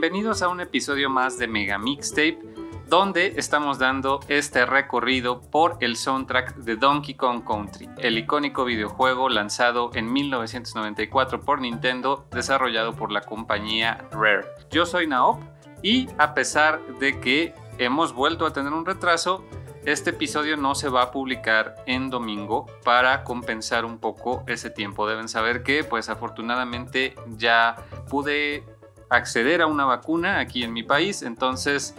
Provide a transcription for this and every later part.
Bienvenidos a un episodio más de Mega Mixtape, donde estamos dando este recorrido por el soundtrack de Donkey Kong Country, el icónico videojuego lanzado en 1994 por Nintendo, desarrollado por la compañía Rare. Yo soy Naop y a pesar de que hemos vuelto a tener un retraso, este episodio no se va a publicar en domingo para compensar un poco ese tiempo. Deben saber que, pues afortunadamente ya pude acceder a una vacuna aquí en mi país, entonces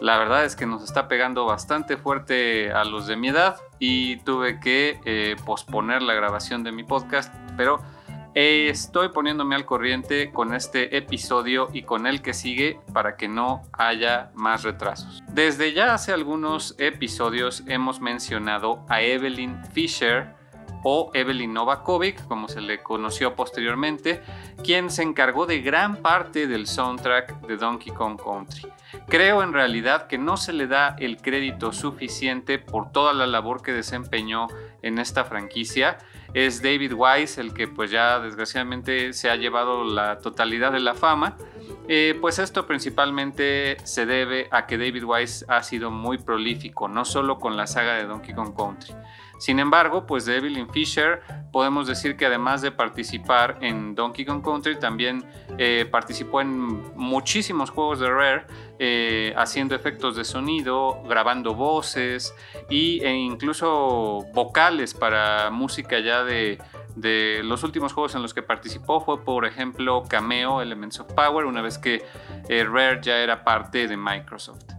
la verdad es que nos está pegando bastante fuerte a los de mi edad y tuve que eh, posponer la grabación de mi podcast, pero eh, estoy poniéndome al corriente con este episodio y con el que sigue para que no haya más retrasos. Desde ya hace algunos episodios hemos mencionado a Evelyn Fisher, o Evelyn Novakovic, como se le conoció posteriormente, quien se encargó de gran parte del soundtrack de Donkey Kong Country. Creo en realidad que no se le da el crédito suficiente por toda la labor que desempeñó en esta franquicia. Es David Wise el que pues ya desgraciadamente se ha llevado la totalidad de la fama. Eh, pues esto principalmente se debe a que David Wise ha sido muy prolífico, no solo con la saga de Donkey Kong Country, sin embargo, pues de Evelyn Fisher podemos decir que además de participar en Donkey Kong Country, también eh, participó en muchísimos juegos de Rare, eh, haciendo efectos de sonido, grabando voces e incluso vocales para música ya de, los últimos juegos en los que participó fue, por ejemplo, Cameo, Elements of Power, una vez que eh, Rare ya era parte de Microsoft.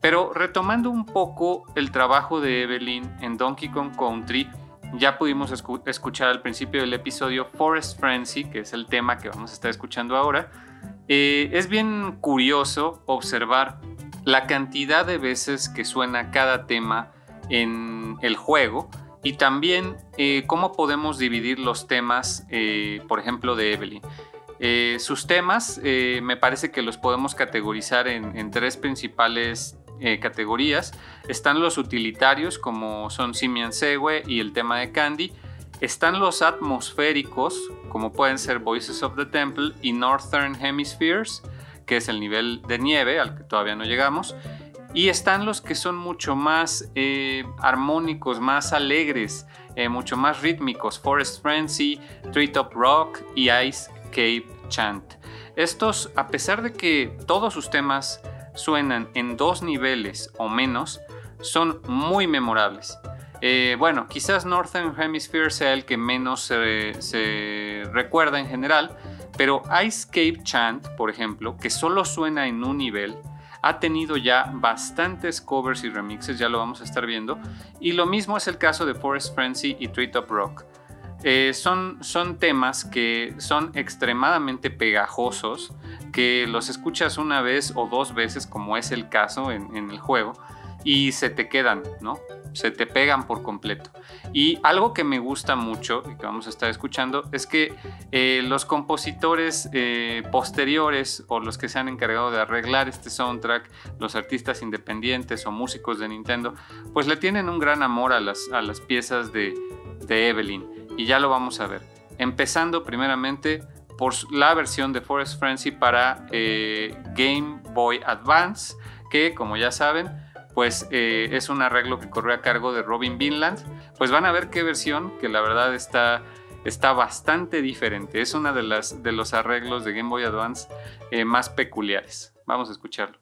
Pero retomando un poco el trabajo de Evelyn en Donkey Kong Country, ya pudimos escuchar al principio del episodio Forest Frenzy, que es el tema que vamos a estar escuchando ahora. Eh, es bien curioso observar la cantidad de veces que suena cada tema en el juego y también eh, cómo podemos dividir los temas, eh, por ejemplo, de Evelyn. Sus temas me parece que los podemos categorizar en, tres principales eh, categorías. Están los utilitarios como son Simian Segue y el tema de Candy. Están los atmosféricos como pueden ser Voices of the Temple y Northern Hemispheres, que es el nivel de nieve al que todavía no llegamos. Y están los que son mucho más armónicos, más alegres, mucho más rítmicos, Forest Frenzy, Treetop Rock y Ice Cave Chant. Estos, a pesar de que todos sus temas suenan en dos niveles o menos, son muy memorables. Eh, bueno, quizás Northern Hemisphere sea el que menos se, recuerda en general, pero Ice Cave Chant, por ejemplo, que solo suena en un nivel, ha tenido ya bastantes covers y remixes, ya lo vamos a estar viendo, y lo mismo es el caso de Forest Frenzy y Treetop Rock. Eh, son, son temas que son extremadamente pegajosos, que los escuchas una vez o dos veces, como es el caso en, el juego, y se te quedan, ¿no? Se te pegan por completo. Y algo que me gusta mucho y que vamos a estar escuchando es que eh, los compositores eh, posteriores o los que se han encargado de arreglar este soundtrack, los artistas independientes o músicos de Nintendo, pues le tienen un gran amor a las, a las piezas de, de Evelyn y ya lo vamos a ver. Empezando primeramente por la versión de Forest Frenzy para eh, Game Boy Advance, que como ya saben, pues eh, es un arreglo que corre a cargo de Robin Vinland. Pues van a ver qué versión, que la verdad está, está bastante diferente. Es una de, las, de los arreglos de Game Boy Advance eh, más peculiares. Vamos a escucharlo.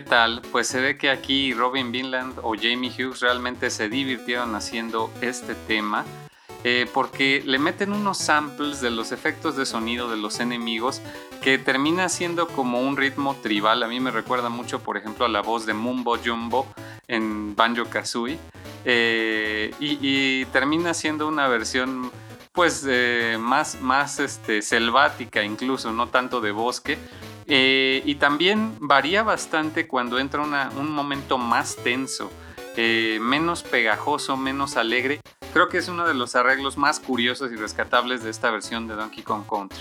¿Qué tal? Pues se ve que aquí Robin Vinland o Jamie Hughes realmente se divirtieron haciendo este tema. Eh, porque le meten unos samples de los efectos de sonido de los enemigos que termina siendo como un ritmo tribal. A mí me recuerda mucho, por ejemplo, a la voz de Mumbo Jumbo en Banjo Kazooie. Eh, y, termina siendo una versión pues eh, más, más este, selvática incluso, no tanto de bosque, eh, y también varía bastante cuando entra un momento más tenso, eh, menos pegajoso, menos alegre. Creo que es uno de los arreglos más curiosos y rescatables de esta versión de Donkey Kong Country.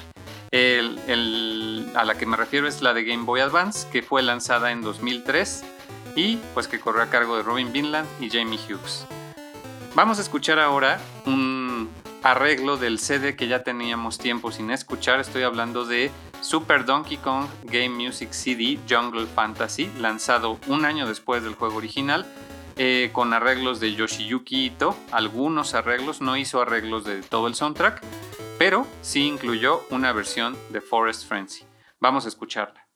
a la que me refiero es la de Game Boy Advance, que fue lanzada en 2003 y pues que corrió a cargo de Robin Vinland y Jamie Hughes. Vamos a escuchar ahora un arreglo del CD que ya teníamos tiempo sin escuchar. Estoy hablando de Super Donkey Kong Game Music CD Jungle Fantasy, lanzado un año después del juego original, eh, con arreglos de Yoshiyuki Ito. Algunos arreglos, no hizo arreglos de todo el soundtrack, pero sí incluyó una versión de Forest Frenzy. Vamos a escucharla.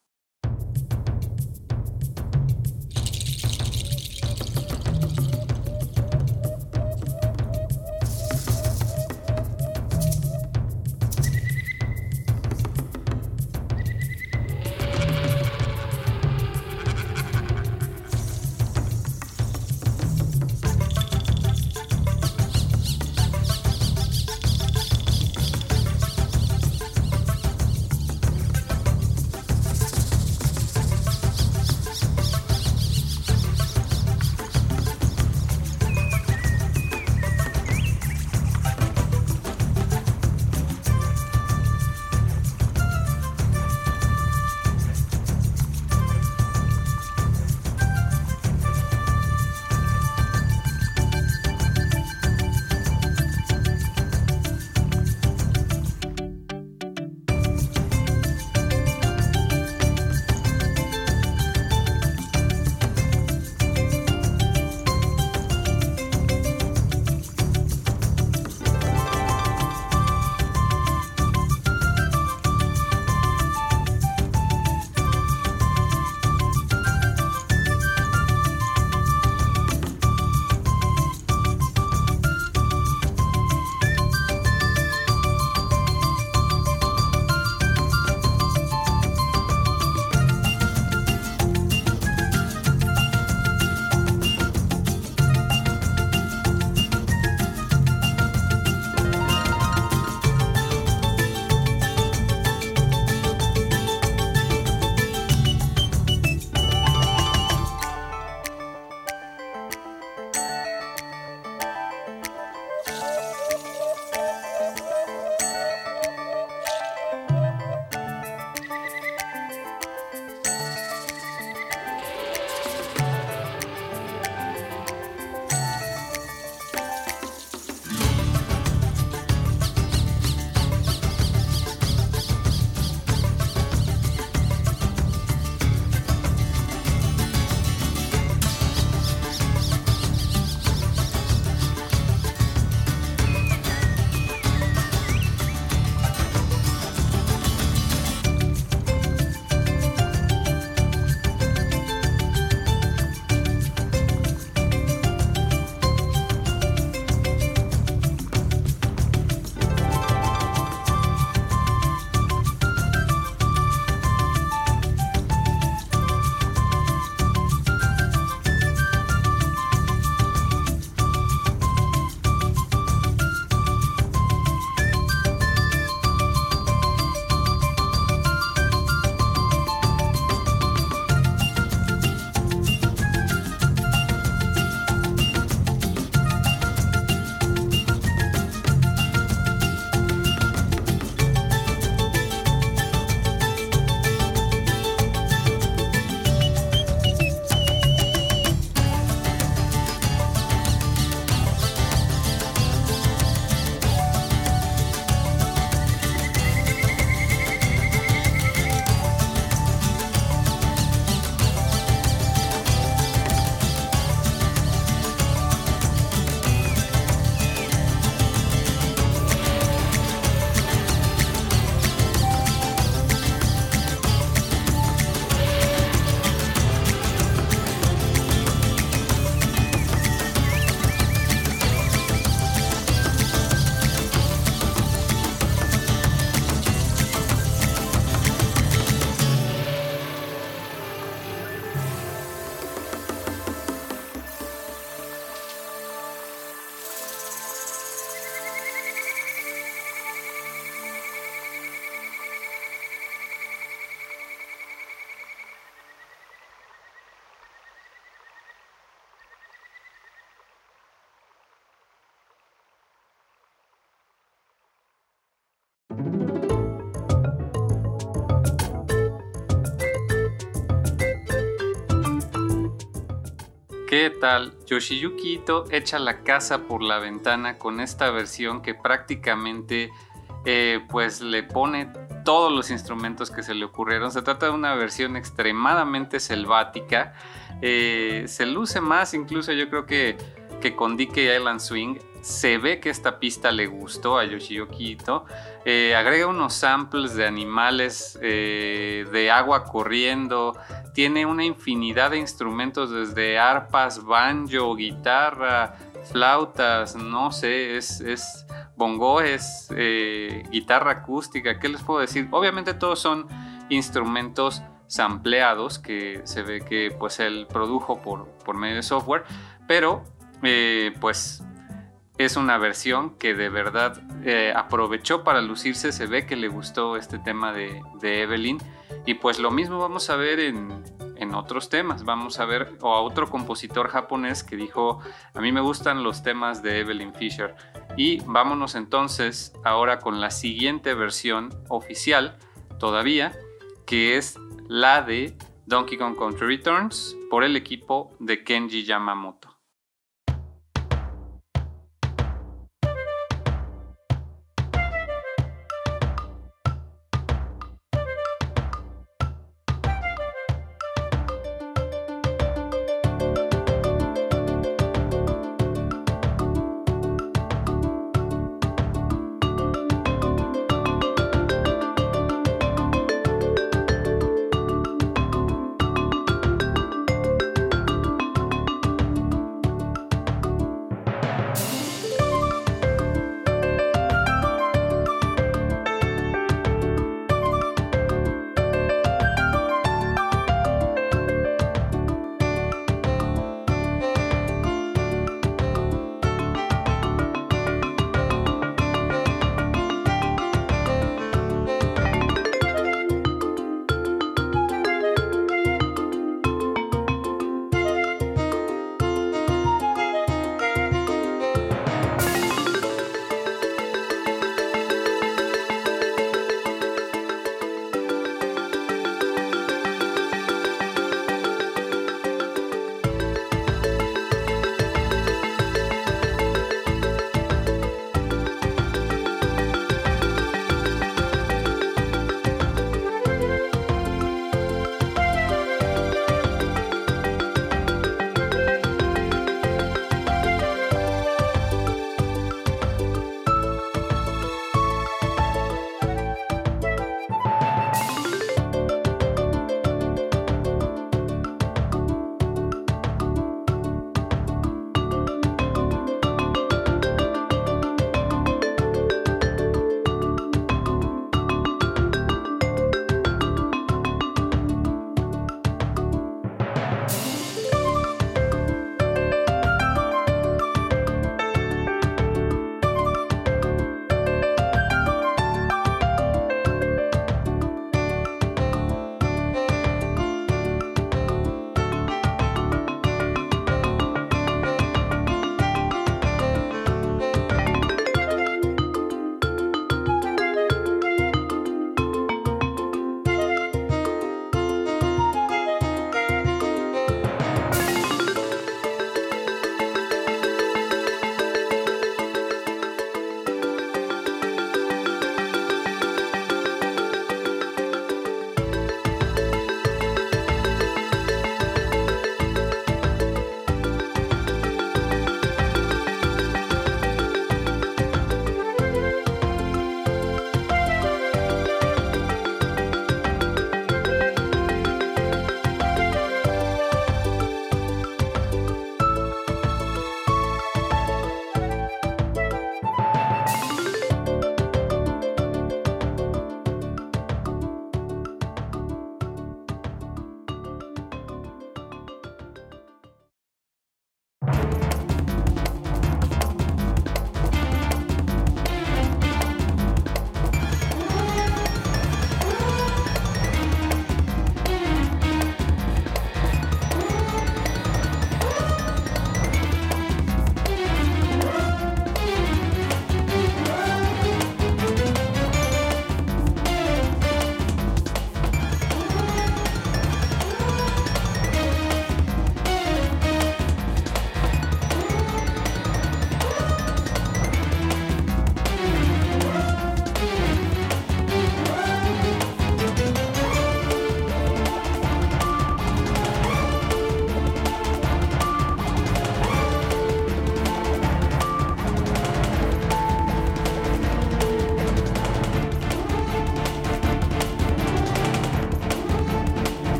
¿Qué tal? Yoshiyuki Ito echa la casa por la ventana con esta versión que prácticamente eh, pues le pone todos los instrumentos que se le ocurrieron. Se trata de una versión extremadamente selvática. Eh, se luce más incluso yo creo que, que con DK Island Swing. Se ve que esta pista le gustó a Yoshiyuki Ito. Eh, agrega unos samples de animales, de agua corriendo. Tiene una infinidad de instrumentos desde arpas, banjo, guitarra, flautas, no sé, es, es bongo, es eh, guitarra acústica, ¿qué les puedo decir? Obviamente todos son instrumentos sampleados que se ve que pues él produjo por, por medio de software, pero eh, pues es una versión que de verdad eh, aprovechó para lucirse, se ve que le gustó este tema de, Evelyn y pues lo mismo vamos a ver en, en otros temas. Vamos a ver o a otro compositor japonés que dijo, a mí me gustan los temas de Evelyn Fisher. Y vámonos entonces ahora con la siguiente versión oficial todavía, que es la de Donkey Kong Country Returns por el equipo de Kenji Yamamoto.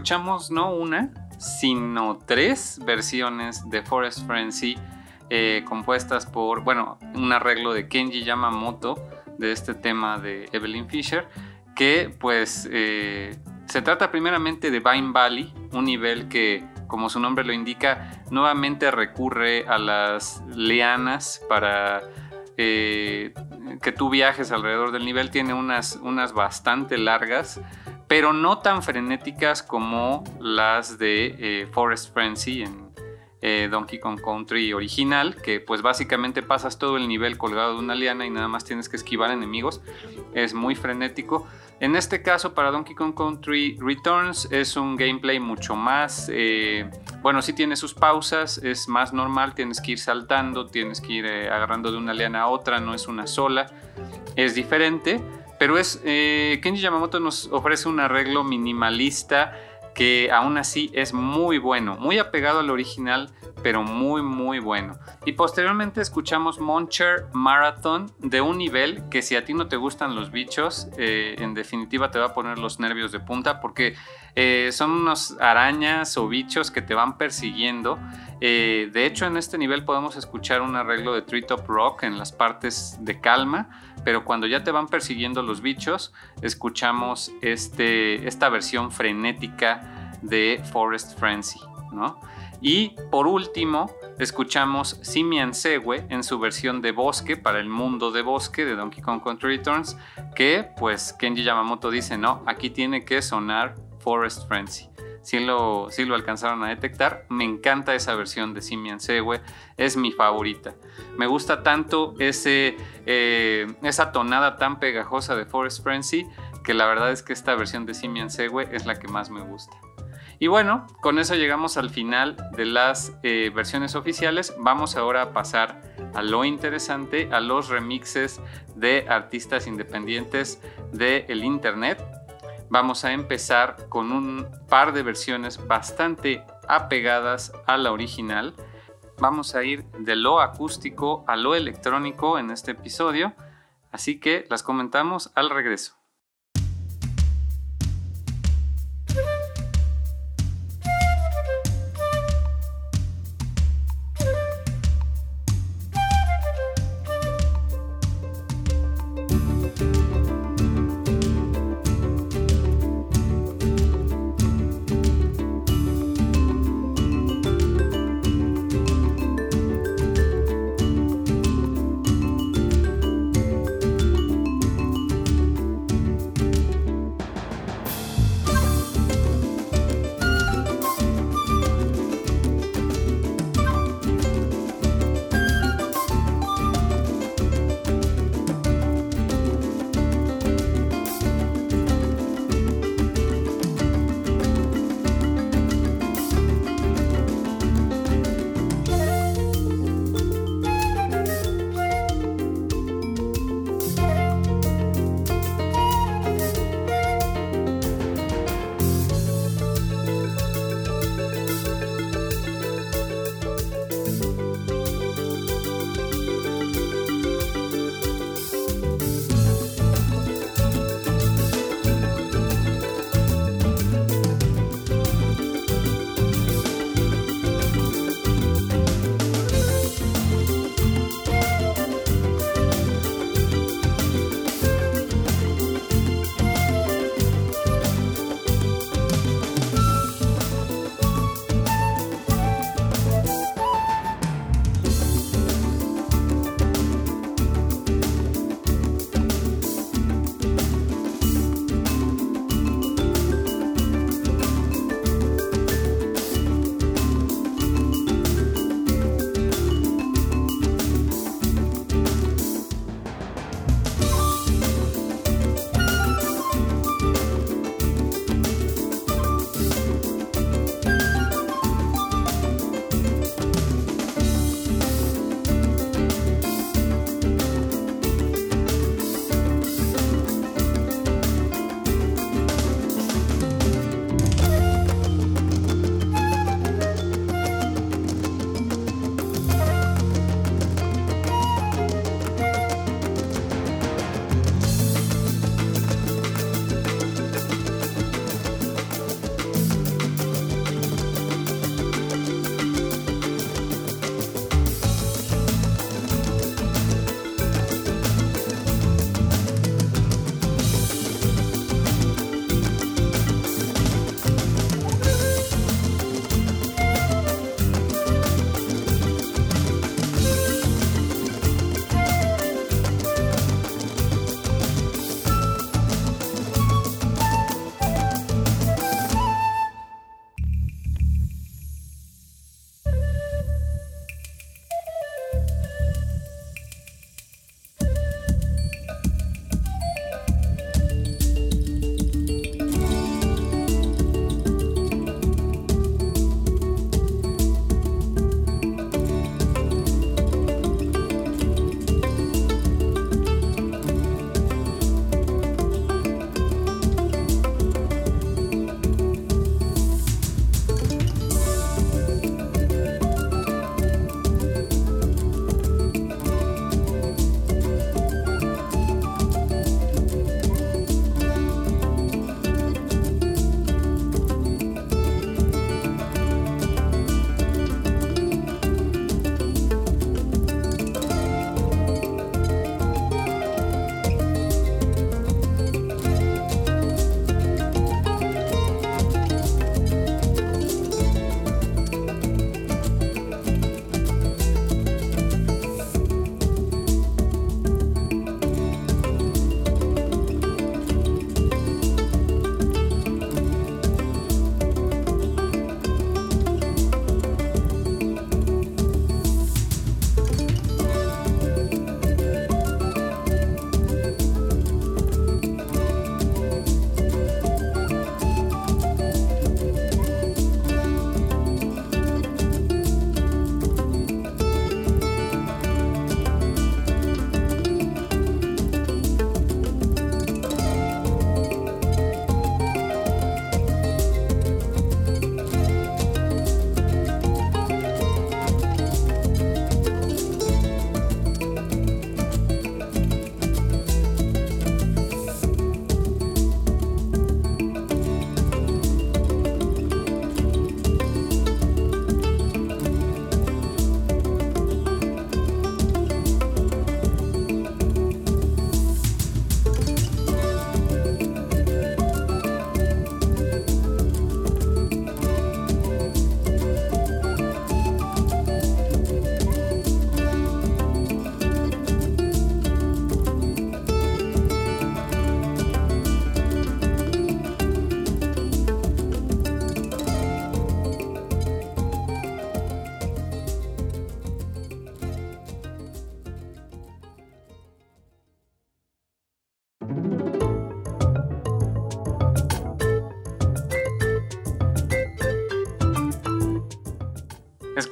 Escuchamos no una, sino tres versiones de Forest Frenzy eh, compuestas por, bueno, un arreglo de Kenji Yamamoto de este tema de Evelyn Fisher, que pues eh, se trata primeramente de Vine Valley, un nivel que, como su nombre lo indica, nuevamente recurre a las lianas para eh, que tú viajes alrededor del nivel. Tiene unas, unas bastante largas, pero no tan frenéticas como las de Forest Frenzy en, eh, Donkey Kong Country original, que pues básicamente pasas todo el nivel colgado de una liana y nada más tienes que esquivar enemigos. Es muy frenético. En este caso, para Donkey Kong Country Returns es un gameplay mucho más, eh, bueno, sí tiene sus pausas, es más normal, tienes que ir saltando, tienes que ir eh, agarrando de una liana a otra, no es una sola, es diferente, pero es, Kenji Yamamoto nos ofrece un arreglo minimalista que aún así es muy bueno, muy apegado al original, pero muy muy bueno. Y posteriormente escuchamos Moncher Marathon de un nivel que si a ti no te gustan los bichos, eh, en definitiva te va a poner los nervios de punta porque eh, son unos arañas o bichos que te van persiguiendo. Eh, de hecho en este nivel podemos escuchar un arreglo de Treetop Rock en las partes de calma, pero cuando ya te van persiguiendo los bichos, escuchamos este, esta versión frenética de Forest Frenzy, ¿no? Y por último, escuchamos Simian Segue en su versión de bosque para el mundo de bosque de Donkey Kong Country Returns, que pues Kenji Yamamoto dice, no, aquí tiene que sonar Forest Frenzy. Si lo, lo alcanzaron a detectar, me encanta esa versión de Simian Segue, es mi favorita. Me gusta tanto ese, eh, esa tonada tan pegajosa de Forest Frenzy que la verdad es que esta versión de Simian Segue es la que más me gusta. Y bueno, con eso llegamos al final de las eh, versiones oficiales. Vamos ahora a pasar a lo interesante, a los remixes de artistas independientes del Internet. Vamos a empezar con un par de versiones bastante apegadas a la original. Vamos a ir de lo acústico a lo electrónico en este episodio, así que las comentamos al regreso.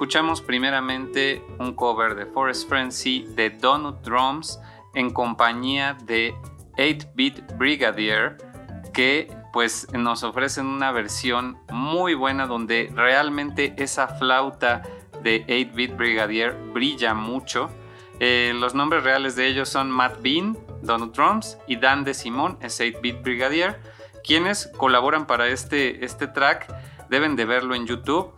Escuchamos primeramente un cover de Forest Frenzy de Donut Drums en compañía de 8-Bit Brigadier que pues nos ofrecen una versión muy buena donde realmente esa flauta de 8-Bit Brigadier brilla mucho. Eh, los nombres reales de ellos son Matt Bean, Donut Drums y Dan de Simón, es 8-Bit Brigadier, quienes colaboran para este, este track. Deben de verlo en YouTube.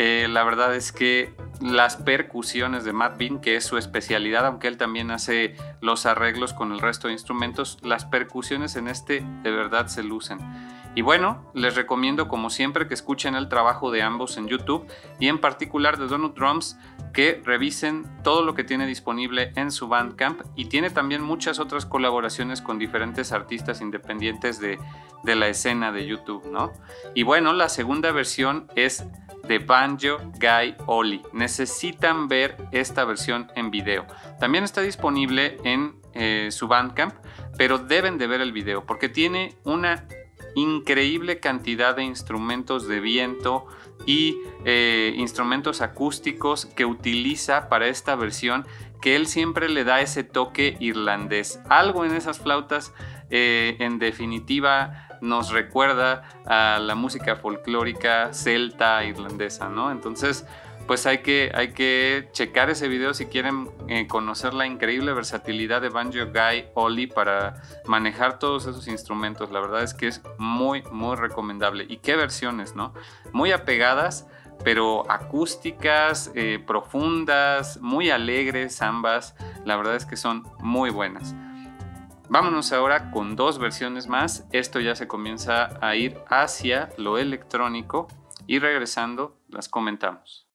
Eh, la verdad es que las percusiones de Matt Bean, que es su especialidad, aunque él también hace los arreglos con el resto de instrumentos, las percusiones en este de verdad se lucen. Y bueno, les recomiendo como siempre que escuchen el trabajo de ambos en YouTube y en particular de Donut Drums que revisen todo lo que tiene disponible en su Bandcamp y tiene también muchas otras colaboraciones con diferentes artistas independientes de, de la escena de YouTube, ¿no? Y bueno, la segunda versión es de Banjo Guy Oli. Necesitan ver esta versión en video. También está disponible en eh, su Bandcamp, pero deben de ver el video porque tiene una increíble cantidad de instrumentos de viento y eh, instrumentos acústicos que utiliza para esta versión que él siempre le da ese toque irlandés. Algo en esas flautas eh, en definitiva nos recuerda a la música folclórica celta irlandesa, ¿no? Entonces, pues hay que, hay que checar ese video si quieren eh, conocer la increíble versatilidad de Banjo Guy Oli para manejar todos esos instrumentos. La verdad es que es muy, muy recomendable. Y qué versiones, ¿no? Muy apegadas, pero acústicas, eh, profundas, muy alegres ambas. La verdad es que son muy buenas. Vámonos ahora con dos versiones más. Esto ya se comienza a ir hacia lo electrónico y regresando las comentamos.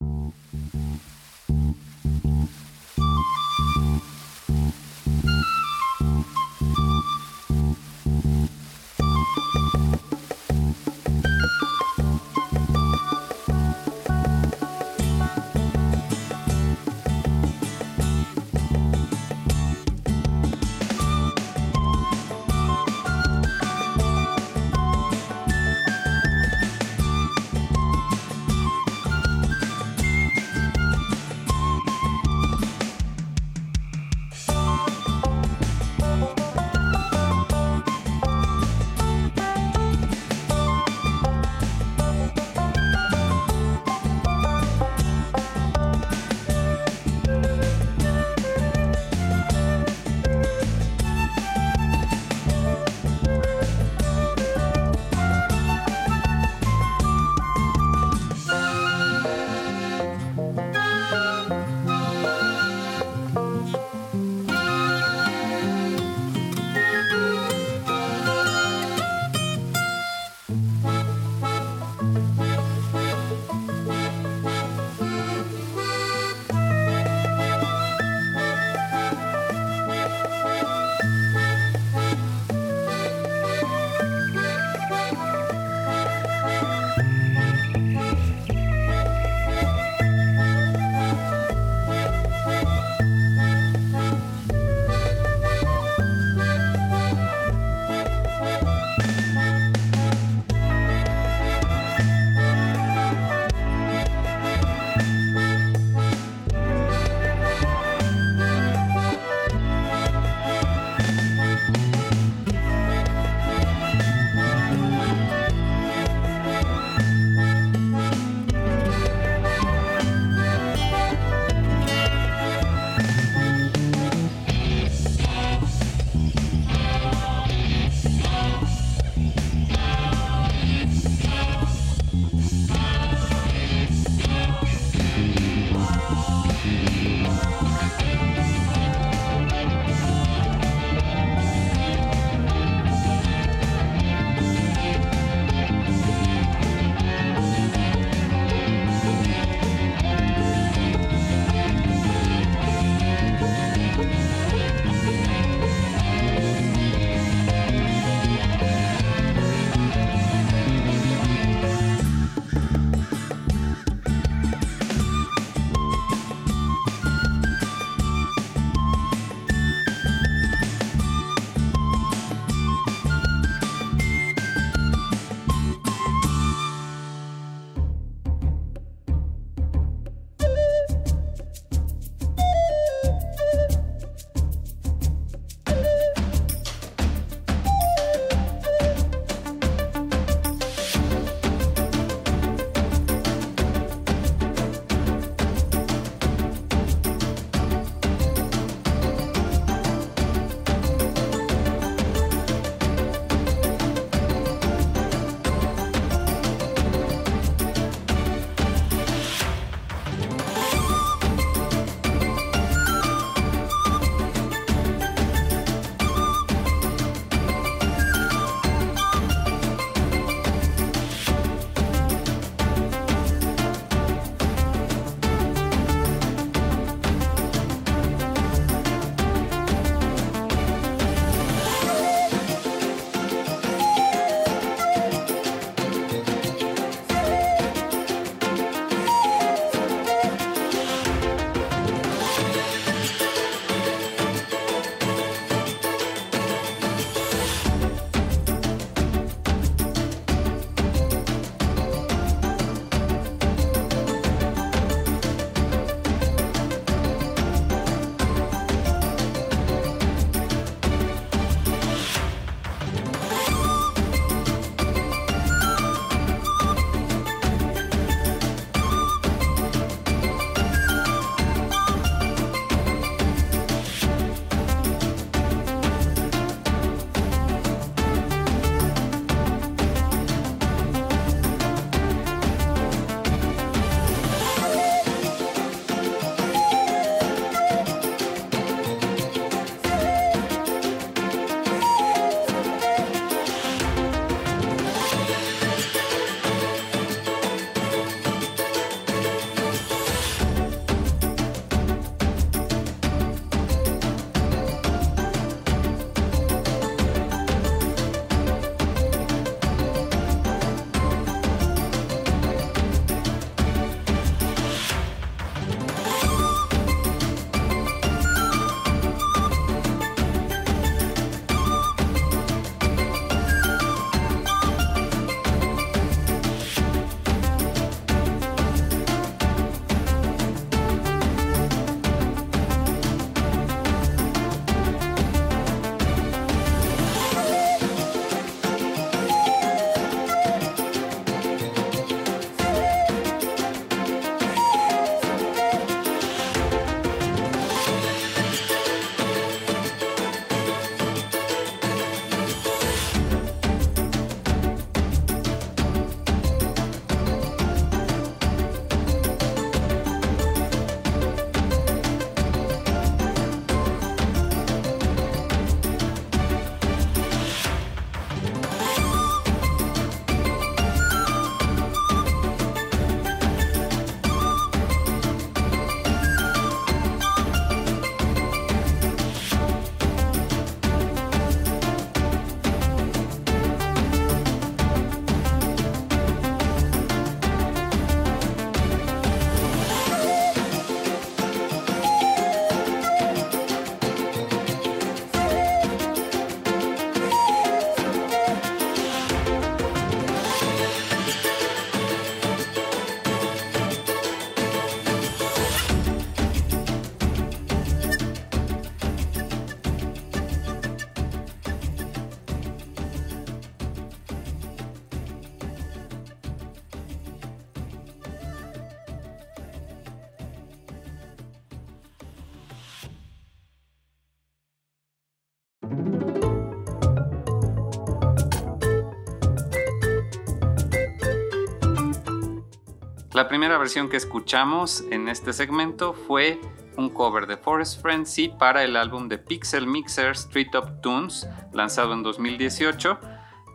Primera versión que escuchamos en este segmento fue un cover de Forest Frenzy para el álbum de Pixel Mixer Street Top Tunes, lanzado en 2018,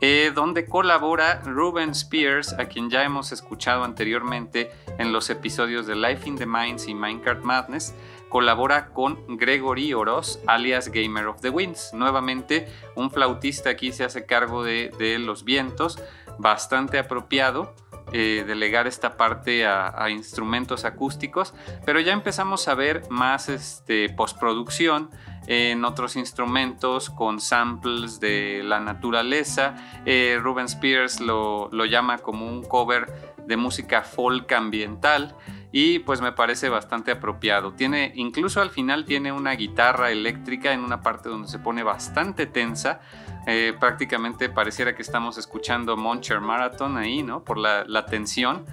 eh, donde colabora Ruben Spears, a quien ya hemos escuchado anteriormente en los episodios de Life in the Mines y Minecraft Madness, colabora con Gregory Oroz, alias Gamer of the Winds. Nuevamente, un flautista aquí se hace cargo de los vientos, bastante apropiado eh, delegar esta parte a, instrumentos acústicos, pero ya empezamos a ver más este, postproducción en otros instrumentos con samples de la naturaleza. Eh, Ruben Spears lo, lo llama como un cover de música folk ambiental y pues me parece bastante apropiado. Tiene incluso al final tiene una guitarra eléctrica en una parte donde se pone bastante tensa eh, prácticamente pareciera que estamos escuchando Moncher Marathon ahí, ¿no? Por la, tensión.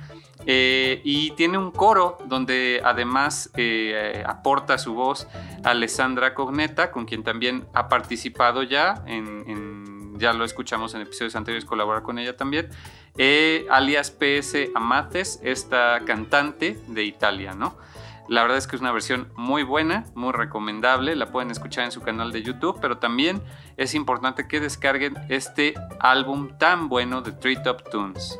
Eh, y tiene un coro donde además eh, aporta su voz Alessandra Cogneta, con quien también ha participado ya, ya lo escuchamos en episodios anteriores, colaborar con ella también, alias PS Amates, esta cantante de Italia, ¿no? La verdad es que es una versión muy buena, muy recomendable, la pueden escuchar en su canal de YouTube, pero también es importante que descarguen este álbum tan bueno de Treetop Tunes.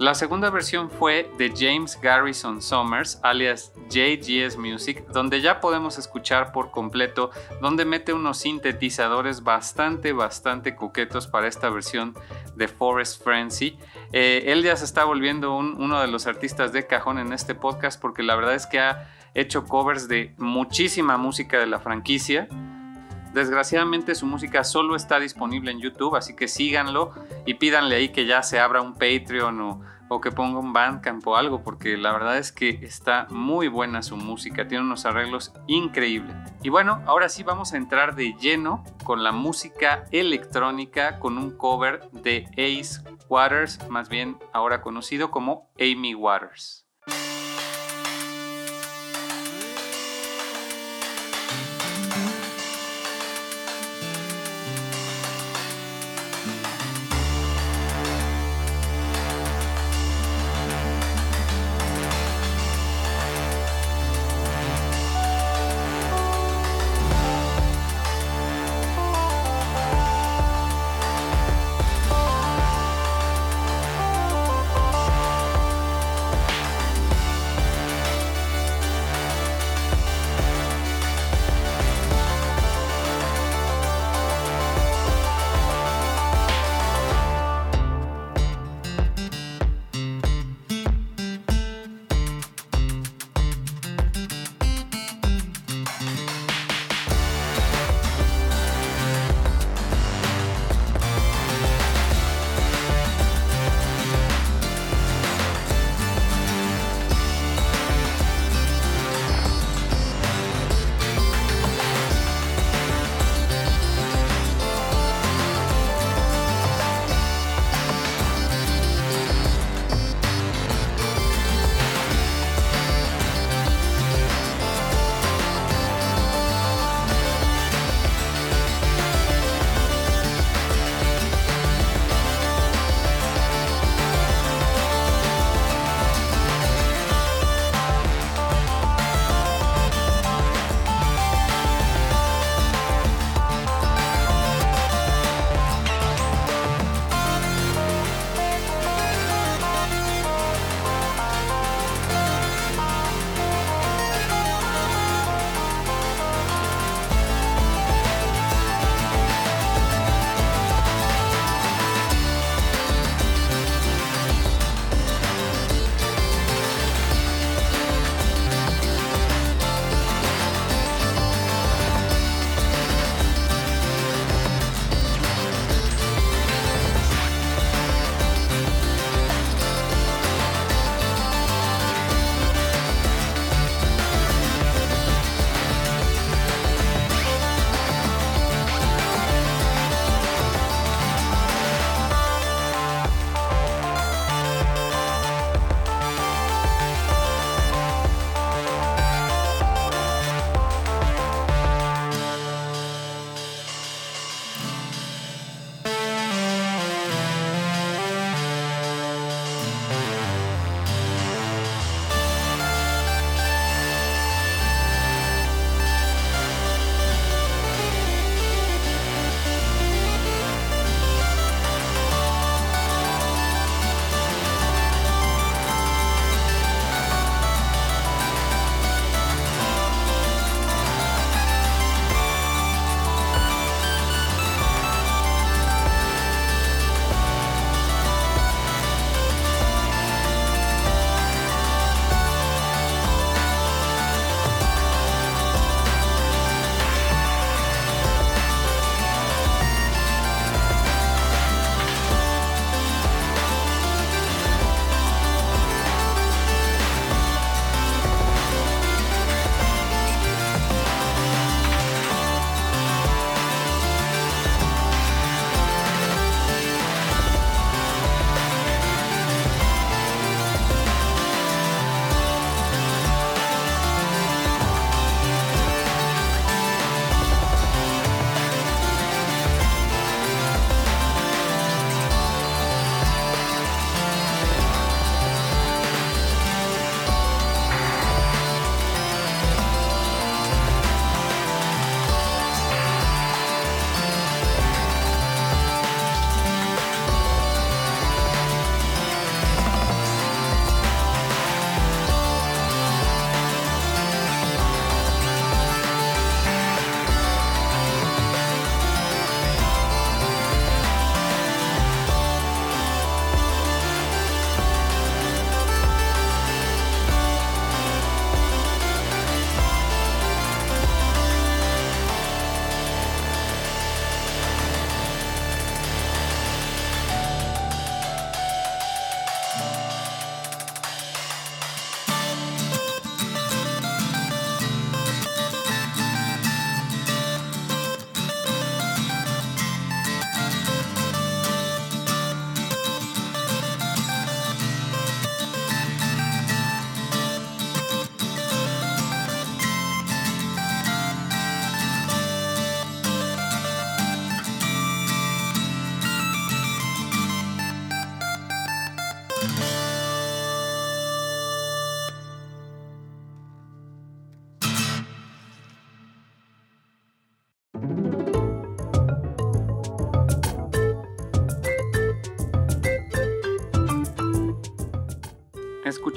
La segunda versión fue de James Garrison Summers, alias JGS Music, donde ya podemos escuchar por completo, donde mete unos sintetizadores bastante, bastante coquetos para esta versión de Forest Frenzy. Eh, él ya se está volviendo uno de los artistas de cajón en este podcast porque la verdad es que ha hecho covers de muchísima música de la franquicia. Desgraciadamente su música solo está disponible en YouTube, así que síganlo y pídanle ahí que ya se abra un Patreon o, o, que ponga un Bandcamp o algo, porque la verdad es que está muy buena su música, tiene unos arreglos increíbles. Y bueno, ahora sí vamos a entrar de lleno con la música electrónica con un cover de Ace Waters, más bien ahora conocido como Amy Waters.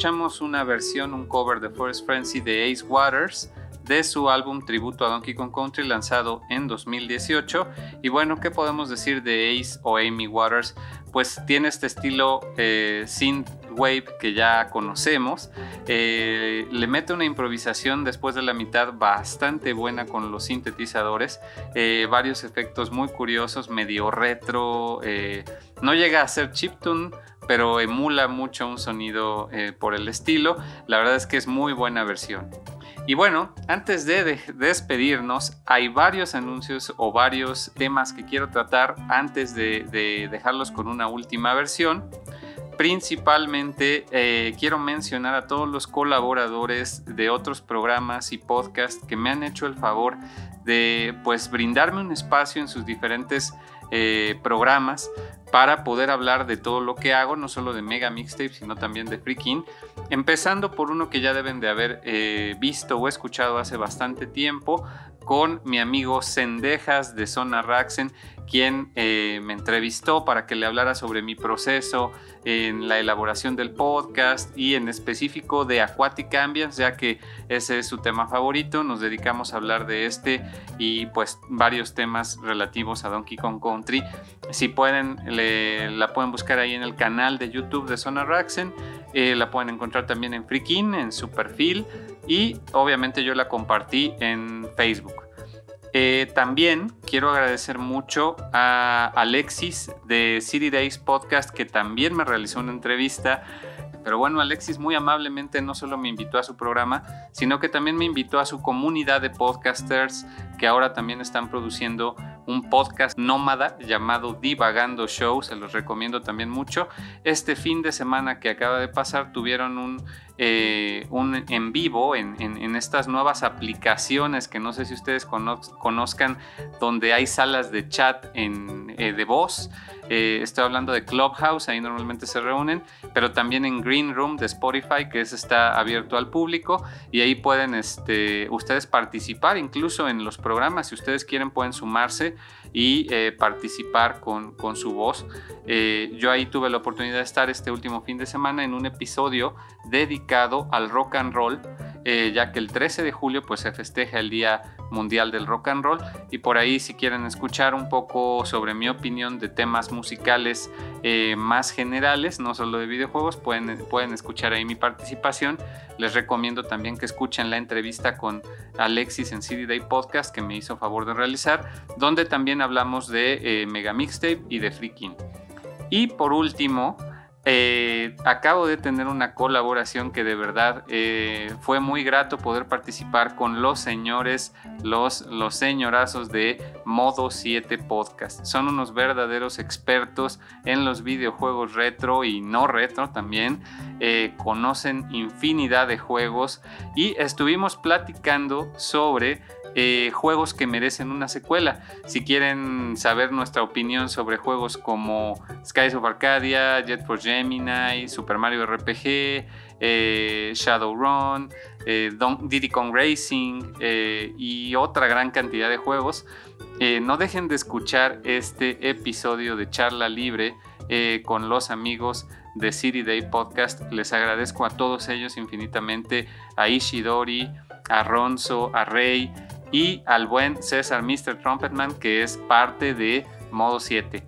Escuchamos una versión, un cover de Forest Frenzy de Ace Waters de su álbum tributo a Donkey Kong Country lanzado en 2018. Y bueno, ¿qué podemos decir de Ace o Amy Waters? Pues tiene este estilo eh, synth wave que ya conocemos. Eh, le mete una improvisación después de la mitad bastante buena con los sintetizadores. Eh, varios efectos muy curiosos, medio retro. no llega a ser chiptune pero emula mucho un sonido por el estilo. La verdad es que es muy buena versión. Y bueno, antes de, despedirnos, hay varios anuncios o varios temas que quiero tratar antes de, dejarlos con una última versión. Principalmente eh, quiero mencionar a todos los colaboradores de otros programas y podcasts que me han hecho el favor de pues brindarme un espacio en sus diferentes eh, programas para poder hablar de todo lo que hago, no solo de Mega Mixtape, sino también de Freaking. Empezando por uno que ya deben de haber eh, visto o escuchado hace bastante tiempo, con mi amigo Sendejas de Zona Raxen, quien eh, me entrevistó para que le hablara sobre mi proceso en la elaboración del podcast y en específico de Aquatic Ambience, ya que ese es su tema favorito. Nos dedicamos a hablar de este y pues varios temas relativos a Donkey Kong Country. Si pueden, la pueden buscar ahí en el canal de YouTube de Zona Raxen. Eh, la pueden encontrar también en Freakin, en su perfil y obviamente yo la compartí en Facebook. Eh, también quiero agradecer mucho a Alexis de City Days Podcast que también me realizó una entrevista pero bueno, Alexis muy amablemente no solo me invitó a su programa, sino que también me invitó a su comunidad de podcasters que ahora también están produciendo un podcast nómada llamado Divagando Show, se los recomiendo también mucho. Este fin de semana que acaba de pasar tuvieron un, eh, un en vivo en, estas nuevas aplicaciones que no sé si ustedes conozcan, donde hay salas de chat eh, de voz. Eh, estoy hablando de Clubhouse, ahí normalmente se reúnen, pero también en Green Room de Spotify, que es, está abierto al público y ahí pueden este, ustedes participar incluso en los programas, si ustedes quieren pueden sumarse y eh, participar con, con, su voz. Eh, yo ahí tuve la oportunidad de estar este último fin de semana en un episodio dedicado al rock and roll, ya que el 13 de julio pues se festeja el Día Mundial del Rock and Roll y por ahí si quieren escuchar un poco sobre mi opinión de temas musicales eh, más generales, no solo de videojuegos, pueden, pueden escuchar ahí mi participación. Les recomiendo también que escuchen la entrevista con Alexis en CD Day Podcast que me hizo favor de realizar, donde también hablamos de eh, Mega Mixtape y de Freaking. Y por último, eh, acabo de tener una colaboración que de verdad eh, fue muy grato poder participar con los señores, los, señorazos de Modo 7 Podcast. Son unos verdaderos expertos en los videojuegos retro y no retro también. Eh, conocen infinidad de juegos y estuvimos platicando sobre eh, juegos que merecen una secuela. Si quieren saber nuestra opinión sobre juegos como Skies of Arcadia, Jet for Gemini, Super Mario RPG, eh, Shadowrun, eh, Diddy Kong Racing y otra gran cantidad de juegos, no dejen de escuchar este episodio de charla libre con los amigos de City Day Podcast. Les agradezco a todos ellos infinitamente, a Ishidori, a Ronzo, a Rey, y al buen César Mr. Trumpetman, que es parte de Modo 7.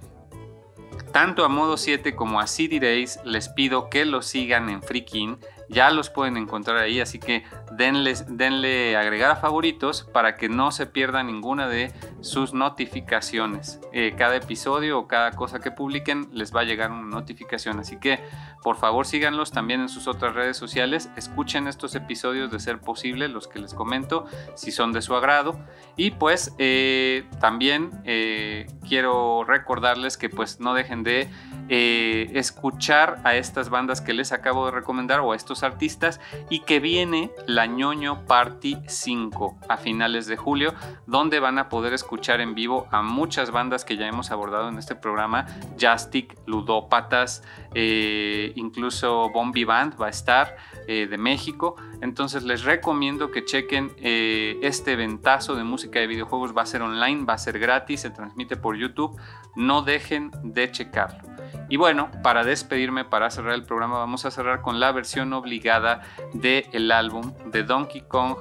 Tanto a Modo 7 como a City Days les pido que los sigan en Freaking ya los pueden encontrar ahí, así que denle agregar a favoritos para que no se pierda ninguna de sus notificaciones. Eh, cada episodio o cada cosa que publiquen les va a llegar una notificación, así que por favor síganlos también en sus otras redes sociales, escuchen estos episodios de ser posible, los que les comento, si son de su agrado. Y pues eh, también eh, quiero recordarles que pues no dejen de escuchar a estas bandas que les acabo de recomendar o a estos artistas y que viene la ñoño Party 5 a finales de julio, donde van a poder escuchar en vivo a muchas bandas que ya hemos abordado en este programa, Jastic, Ludópatas, eh, incluso Bombi Band va a estar eh, de México. Entonces les recomiendo que chequen eh, este ventazo de música de videojuegos, va a ser online, va a ser gratis, se transmite por YouTube, no dejen de checarlo. Y bueno, para despedirme, para cerrar el programa, vamos a cerrar con la versión obligada del álbum de Donkey Kong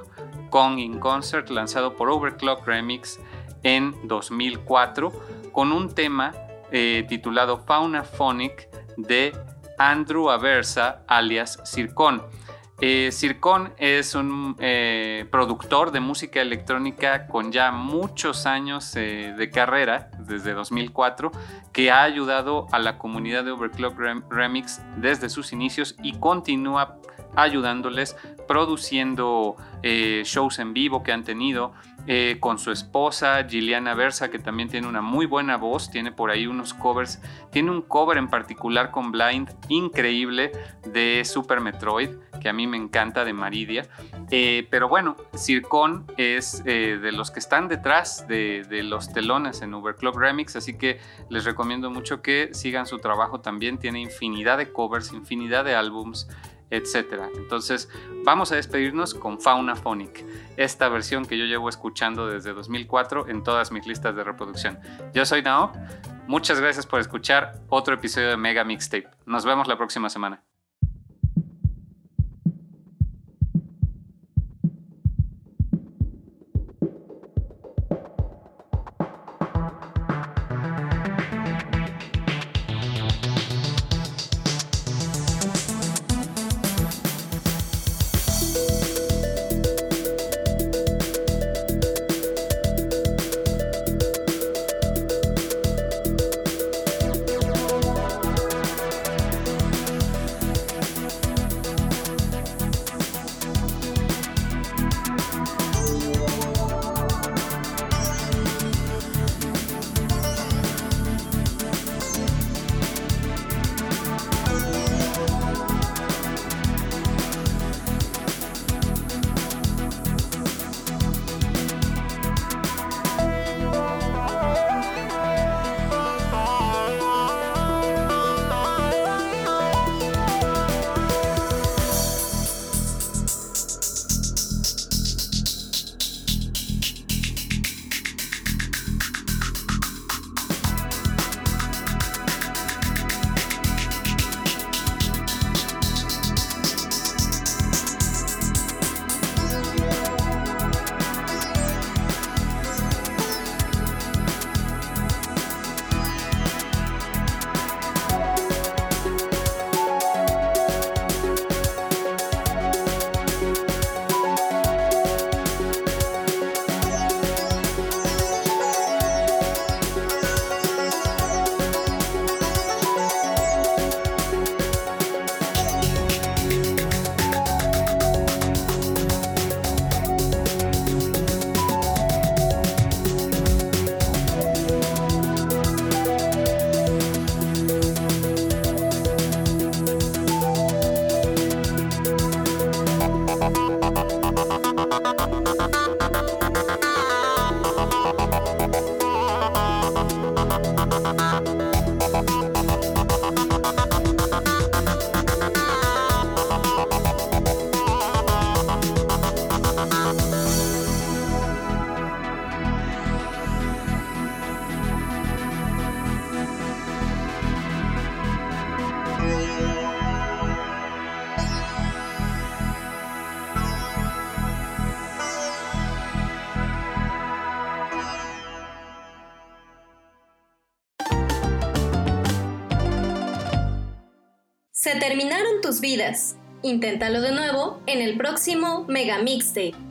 Kong in Concert lanzado por Overclock Remix en 2004 con un tema titulado Fauna Phonic de Andrew Aversa alias Circon. Eh, es un eh, productor de música electrónica con ya muchos años eh, de carrera, desde 2004, que ha ayudado a la comunidad de Overclock Remix desde sus inicios y continúa ayudándoles produciendo eh, shows en vivo que han tenido eh, con su esposa Gilliana Versa, que también tiene una muy buena voz, tiene por ahí unos covers, tiene un cover en particular con Blind increíble de Super Metroid, que a mí me encanta de Maridia. Eh, pero bueno, Circon es de los que están detrás de, de los telones en Uberclub Remix, así que les recomiendo mucho que sigan su trabajo también, tiene infinidad de covers, infinidad de álbums etcétera. Entonces, vamos a despedirnos con Fauna Phonic, esta versión que yo llevo escuchando desde 2004 en todas mis listas de reproducción. Yo soy Nao, muchas gracias por escuchar otro episodio de Mega Mixtape. Nos vemos la próxima semana. Inténtalo de nuevo en el próximo Mega Mixtape.